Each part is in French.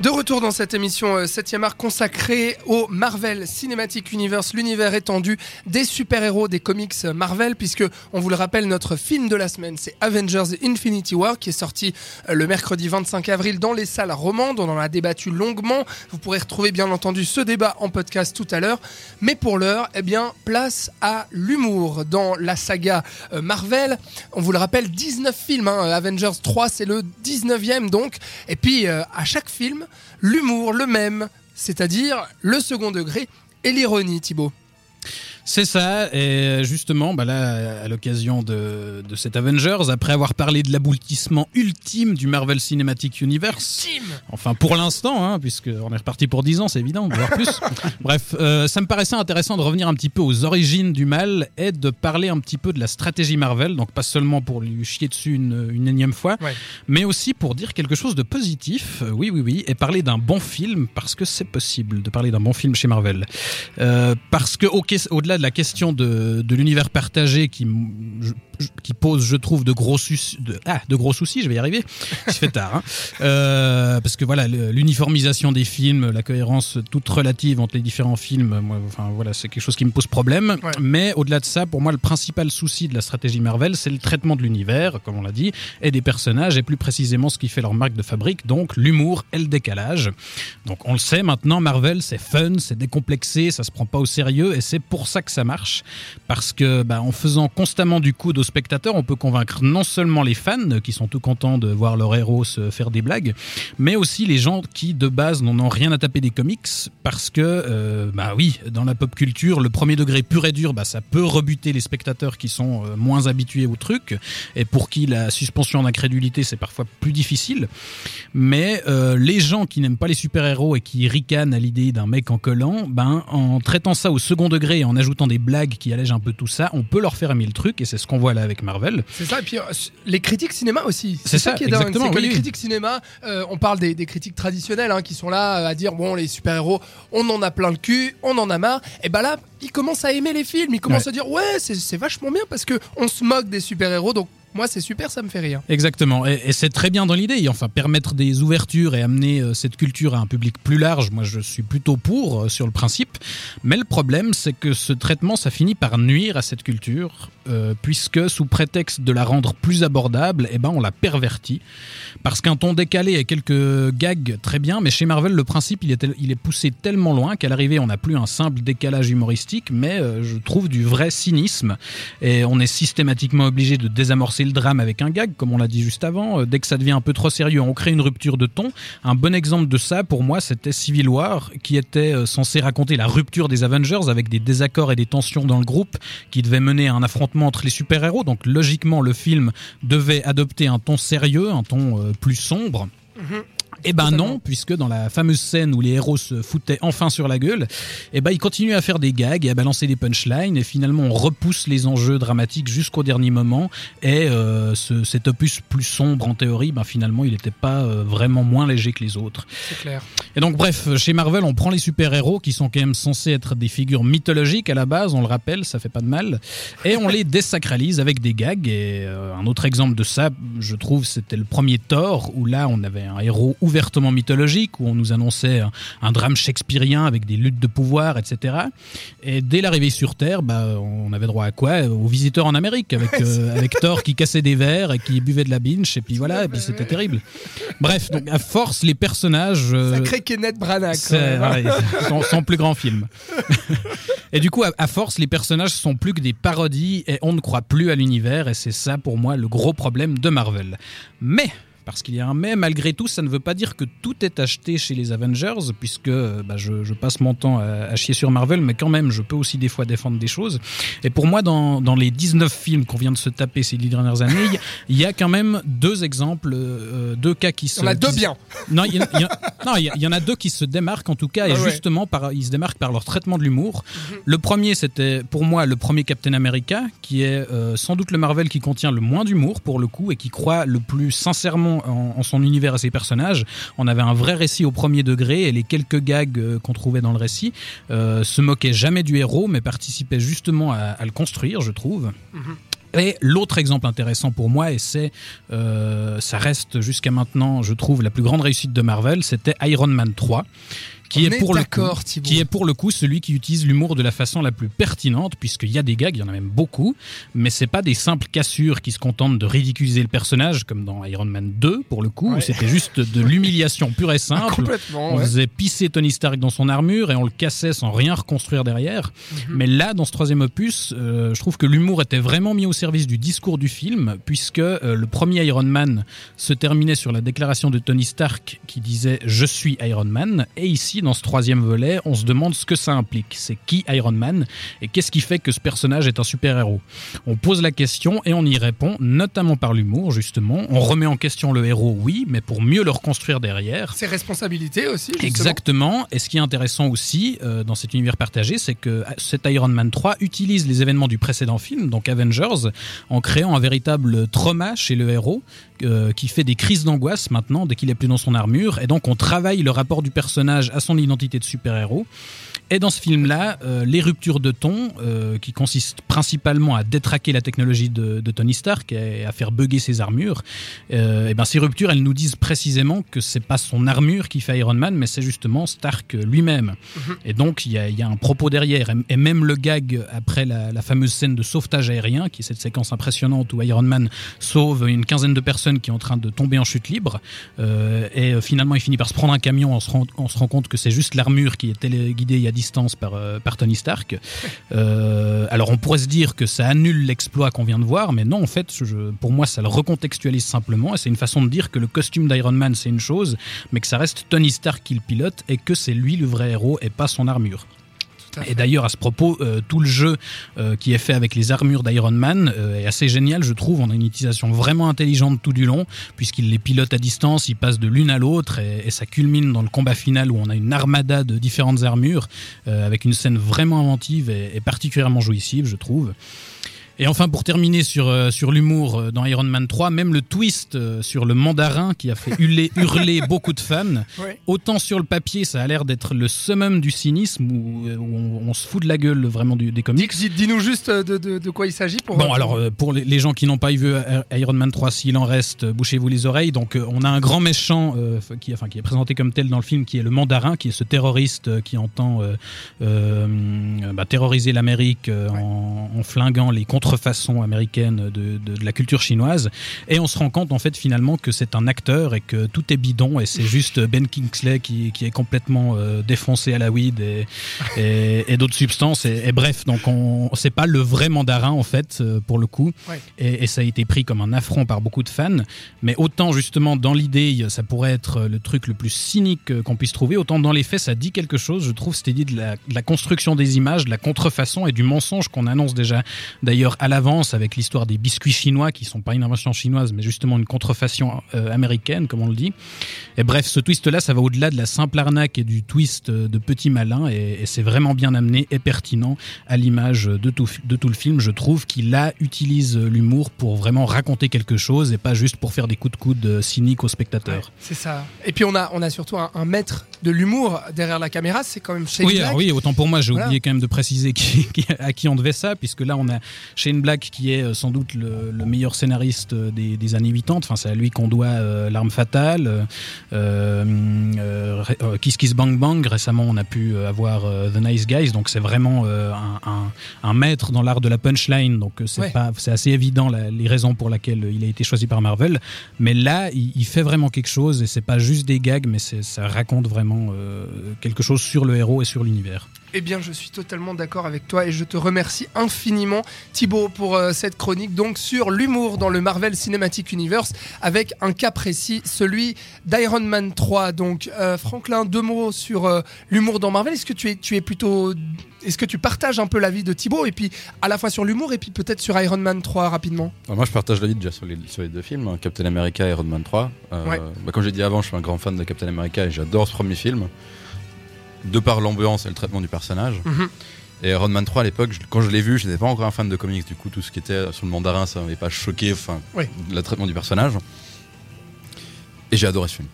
De retour dans cette émission 7e euh, art consacrée au Marvel Cinematic Universe, l'univers étendu des super-héros des comics Marvel, puisque on vous le rappelle, notre film de la semaine, c'est Avengers Infinity War, qui est sorti euh, le mercredi 25 avril dans les salles romandes. On en a débattu longuement. Vous pourrez retrouver bien entendu ce débat en podcast tout à l'heure. Mais pour l'heure, eh bien, place à l'humour dans la saga euh, Marvel. On vous le rappelle, 19 films. Hein. Avengers 3, c'est le 19e donc. Et puis, à chaque film, l'humour, le même, c'est-à-dire le second degré et l'ironie, Thibaut. C'est ça, et justement, bah là, à l'occasion de, de cet Avengers, après avoir parlé de l'aboutissement ultime du Marvel Cinematic Universe, enfin pour l'instant, hein, puisqu'on est reparti pour 10 ans, c'est évident, voire plus. Bref, euh, ça me paraissait intéressant de revenir un petit peu aux origines du mal et de parler un petit peu de la stratégie Marvel, donc pas seulement pour lui chier dessus une, une énième fois, mais aussi pour dire quelque chose de positif, euh, oui, oui, oui, et parler d'un bon film, parce que c'est possible de parler d'un bon film chez Marvel. Euh, parce que, au-delà de la question de, de l'univers partagé qui, qui pose, je trouve, de gros, de, ah, de gros soucis, je vais y arriver, il se fait tard, hein. euh, parce que voilà, l'uniformisation des films, la cohérence toute relative entre les différents films, moi, enfin voilà, c'est quelque chose qui me pose problème. Mais au-delà de ça, pour moi, le principal souci de la stratégie Marvel, c'est le traitement de l'univers, comme on l'a dit, et des personnages, et plus précisément ce qui fait leur marque de fabrique, donc l'humour et le décalage. Donc on le sait maintenant, Marvel, c'est fun, c'est décomplexé, ça se prend pas au sérieux, et c'est pour ça que ça marche, parce que bah, en faisant constamment du coup aux on peut convaincre non seulement les fans qui sont tout contents de voir leur héros se faire des blagues, mais aussi les gens qui de base n'en ont rien à taper des comics, parce que euh, bah oui, dans la pop culture, le premier degré pur et dur, bah ça peut rebuter les spectateurs qui sont euh, moins habitués au truc, et pour qui la suspension d'incrédulité c'est parfois plus difficile. Mais euh, les gens qui n'aiment pas les super héros et qui ricanent à l'idée d'un mec en collant, ben en traitant ça au second degré et en ajoutant des blagues qui allègent un peu tout ça, on peut leur faire aimer le truc et c'est ce qu'on voit là avec Marvel. C'est ça, et puis euh, les critiques cinéma aussi. C'est ça, qui est dingue. C'est que les critiques cinéma, euh, on parle des, critiques traditionnelles hein, qui sont là euh, à dire bon, les super-héros, on en a plein le cul, on en a marre. Et bah là, ils commencent à aimer les films, ils commencent à dire ouais, c'est vachement bien parce que on se moque des super-héros, donc moi, c'est super, ça me fait rire. Exactement. Et, c'est très bien dans l'idée. Enfin, permettre des ouvertures et amener euh, cette culture à un public plus large, moi, je suis plutôt pour, euh, sur le principe. Mais le problème, c'est que ce traitement, ça finit par nuire à cette culture, euh, puisque sous prétexte de la rendre plus abordable, eh ben, on la pervertit. Parce qu'un ton décalé et quelques gags, très bien, mais chez Marvel, le principe, il est, il est poussé tellement loin qu'à l'arrivée, on n'a plus un simple décalage humoristique, mais je trouve du vrai cynisme. Et on est systématiquement obligé de désamorcer le drame avec un gag, comme on l'a dit juste avant. Euh, dès que ça devient un peu trop sérieux, on crée une rupture de ton. Un bon exemple de ça, pour moi, c'était Civil War, qui était euh, censé raconter la rupture des Avengers avec des désaccords et des tensions dans le groupe, qui devait mener à un affrontement entre les super-héros. Donc logiquement, le film devait adopter un ton sérieux, un ton euh, plus sombre. Eh ben non, puisque dans la fameuse scène où les héros se foutaient enfin sur la gueule, eh ben ils continuent à faire des gags et à balancer des punchlines et finalement on repousse les enjeux dramatiques jusqu'au dernier moment et euh, ce, cet opus plus sombre en théorie, ben finalement il n'était pas euh, vraiment moins léger que les autres. C'est clair. Et donc bref, chez Marvel on prend les super-héros qui sont quand même censés être des figures mythologiques à la base, on le rappelle, ça fait pas de mal, et on les désacralise avec des gags et euh, un autre exemple de ça, je trouve, c'était le premier Thor où là on avait un héros ouvertement mythologique, où on nous annonçait un, drame shakespearien avec des luttes de pouvoir, etc. Et dès l'arrivée sur Terre, bah, on avait droit à quoi? Aux visiteurs en Amérique, avec, euh, avec Thor qui cassait des verres et qui buvait de la binge, et puis voilà, et puis c'était terrible. Bref, donc à force, les personnages... Euh, Sacré Kenneth Branagh. son, plus grand film. et du coup, à force, les personnages sont plus que des parodies et on ne croit plus à l'univers, et c'est ça pour moi le gros problème de Marvel. Mais parce qu'il y a un mais, malgré tout, ça ne veut pas dire que tout est acheté chez les Avengers, puisque bah, je, passe mon temps à, chier sur Marvel, mais quand même, je peux aussi des fois défendre des choses. Et pour moi, dans, dans les 19 films qu'on vient de se taper ces dix dernières années, il y a quand même deux exemples, euh, deux cas qui se... On a deux bien Non, il y, en a deux qui se démarquent en tout cas, et ah justement, par, ils se démarquent par leur traitement de l'humour. Mhm. Le premier, c'était pour moi le premier Captain America, qui est euh, sans doute le Marvel qui contient le moins d'humour pour le coup, et qui croit le plus sincèrement en, son univers et ses personnages. On avait un vrai récit au premier degré et les quelques gags euh, qu'on trouvait dans le récit euh, se moquaient jamais du héros, mais participaient justement à, le construire, je trouve. Mhm. Et l'autre exemple intéressant pour moi, et c'est, euh, ça reste jusqu'à maintenant, je trouve, la plus grande réussite de Marvel, c'était Iron Man 3 qui est, pour le coup, qui est pour le coup celui qui utilise l'humour de la façon la plus pertinente, puisqu'il y a des gags, il y en a même beaucoup, mais c'est pas des simples cassures qui se contentent de ridiculiser le personnage, comme dans Iron Man 2, pour le coup, où c'était juste de l'humiliation pure et simple. on faisait pisser Tony Stark dans son armure et on le cassait sans rien reconstruire derrière. Mhm. Mais là, dans ce troisième opus, euh, je trouve que l'humour était vraiment mis au service du discours du film, puisque euh, le premier Iron Man se terminait sur la déclaration de Tony Stark qui disait Je suis Iron Man, et ici, dans ce troisième volet, on se demande ce que ça implique. C'est qui Iron Man et qu'est-ce qui fait que ce personnage est un super-héros? On pose la question et on y répond, notamment par l'humour, justement. On remet en question le héros, oui, mais pour mieux le reconstruire derrière. Ses responsabilités aussi. Justement. Exactement. Et ce qui est intéressant aussi euh, dans cet univers partagé, c'est que euh, cet Iron Man 3 utilise les événements du précédent film, donc Avengers, en créant un véritable trauma chez le héros euh, qui fait des crises d'angoisse maintenant dès qu'il est plus dans son armure. Et donc on travaille le rapport du personnage à son identité de super-héros. Et dans ce film-là, euh, les ruptures de ton, euh, qui consistent principalement à détraquer la technologie de, Tony Stark et à faire bugger ses armures, et ben ces ruptures, elles nous disent précisément que c'est pas son armure qui fait Iron Man, mais c'est justement Stark lui-même. Mhm. Et donc il y, y, a un propos derrière. Et, même le gag après la, la, fameuse scène de sauvetage aérien, qui est cette séquence impressionnante où Iron Man sauve une quinzaine de personnes qui est en train de tomber en chute libre. Euh, et euh, finalement, il finit par se prendre un camion. On se rend, on se rend compte que c'est juste l'armure qui est téléguidée à euh, par Tony Stark. alors, on pourrait se dire que ça annule l'exploit qu'on vient de voir, mais non, en fait, pour moi, ça le recontextualise simplement. Et c'est une façon de dire que le costume d'Iron Man, c'est une chose, mais que ça reste Tony Stark qui le pilote et que c'est lui le vrai héros et pas son armure. Et d'ailleurs, à ce propos, euh, tout le jeu euh, qui est fait avec les armures d'Iron Man euh, est assez génial, je trouve. On a une utilisation vraiment intelligente tout du long, puisqu'il les pilote à distance, il passe de l'une à l'autre, et, et, ça culmine dans le combat final où on a une armada de différentes armures, avec une scène vraiment inventive et, et particulièrement jouissive, je trouve. Et enfin, pour terminer sur, euh, sur l'humour euh, dans Iron Man 3, même le twist euh, sur le mandarin qui a fait hurler, hurler beaucoup de fans, autant sur le papier, ça a l'air d'être le summum du cynisme où, on, se fout de la gueule vraiment du, des comics. Dis-nous juste de, de, quoi il s'agit. Pour bon, alors pour les, gens qui n'ont pas vu Iron Man 3, s'il en reste, bouchez-vous les oreilles. Donc on a un grand méchant qui, enfin, qui est présenté comme tel dans le film, qui est le mandarin, qui est ce terroriste qui entend bah, terroriser l'Amérique en, en, flinguant les contre façon américaine de, de, la culture chinoise. Et on se rend compte en fait finalement que c'est un acteur et que tout est bidon et c'est juste Ben Kingsley qui, qui est complètement euh, défoncé à la weed et, et, d'autres substances. Et, bref, donc on c'est pas le vrai mandarin en fait euh, pour le coup. Et, ça a été pris comme un affront par beaucoup de fans. Mais autant justement dans l'idée ça pourrait être le truc le plus cynique qu'on puisse trouver, autant dans les faits ça dit quelque chose. Je trouve c'était dit de la, de la construction des images, de la contrefaçon et du mensonge qu'on annonce déjà d'ailleurs à l'avance avec l'histoire des biscuits chinois qui sont pas une invention chinoise mais justement une contrefaçon euh, américaine comme on le dit. Et bref, ce twist là, ça va au-delà de la simple arnaque et du twist euh, de petit malin et, c'est vraiment bien amené et pertinent à l'image de tout, de tout le film. Je trouve qu'il là utilise l'humour pour vraiment raconter quelque chose et pas juste pour faire des coups de coude euh, cyniques aux spectateurs. c'est ça. Et puis on a, on a surtout un, maître de l'humour derrière la caméra, c'est quand même Shane oui, autant pour moi, j'ai oublié quand même de préciser qui, à qui on devait ça, puisque là on a Shane Black, qui est euh, sans doute le, meilleur scénariste euh, des, années 80. Enfin, c'est à lui qu'on doit euh, L'arme fatale, Kiss Kiss Bang Bang. Récemment, on a pu avoir The Nice Guys. Donc, c'est vraiment un, maître dans l'art de la punchline. Donc, c'est pas, c'est assez évident les raisons pour lesquelles il a été choisi par Marvel. Mais là, il, fait vraiment quelque chose et c'est pas juste des gags, mais ça raconte vraiment quelque chose sur le héros et sur l'univers. Eh bien, je suis totalement d'accord avec toi et je te remercie infiniment, Thibaut, pour euh, cette chronique donc sur l'humour dans le Marvel Cinematic Universe avec un cas précis, celui d'Iron Man 3. Donc, euh, Franklin, deux mots sur euh, l'humour dans Marvel. Est-ce que tu es, tu es plutôt. Est-ce que tu partages un peu l'avis de Thibaut et puis à la fois sur l'humour et puis peut-être sur Iron Man 3 rapidement? Moi, je partage l'avis déjà sur les, sur les deux films, hein, Captain America et Iron Man 3. Bah, comme j'ai dit avant, je suis un grand fan de Captain America et j'adore ce premier film de par l'ambiance et le traitement du personnage. Mhm. Et Iron Man 3 à l'époque, quand je l'ai vu, je n'étais pas encore un fan de comics, du coup tout ce qui était sur le mandarin, ça m'avait pas choqué, enfin, le traitement du personnage. Et j'ai adoré ce film.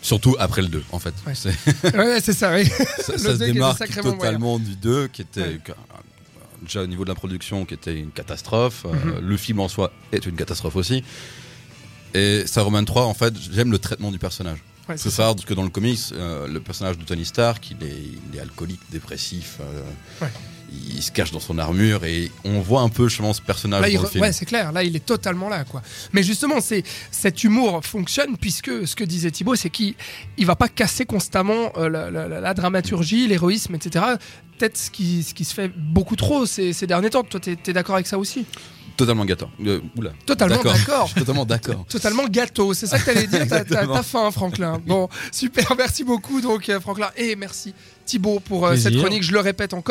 Surtout après le 2, en fait. Ouais, c'est ça, oui. ça, se démarque totalement du 2, qui était déjà au niveau de la production qui était une catastrophe, euh, Mhm. le film en soi est une catastrophe aussi. Et Saruman 3, en fait, j'aime le traitement du personnage. Ouais, C'est ça, parce que dans le comics, euh, le personnage de Tony Stark, il est, il est alcoolique, dépressif. euh, Ouais. Il se cache dans son armure et on voit un peu justement ce personnage Là, il dans le film. ouais, c'est clair. Là, il est totalement là, quoi. Mais justement, c'est cet humour fonctionne puisque ce que disait Thibaut, c'est qu'il il va pas casser constamment euh, la, la- la- la dramaturgie, l'héroïsme, etc. Peut-être ce qui, ce qui se fait beaucoup trop ces, ces derniers temps. Toi, t'es es, d'accord avec ça aussi? Totalement gâteau. Euh, oula. Totalement d'accord. Je suis totalement d'accord. Totalement gâteau, c'est ça que t'allais dire. T'as- faim, Franklin. Bon, super, merci beaucoup, donc, euh, Franklin. Et merci, Thibaut, pour euh, cette chronique. Je le répète encore.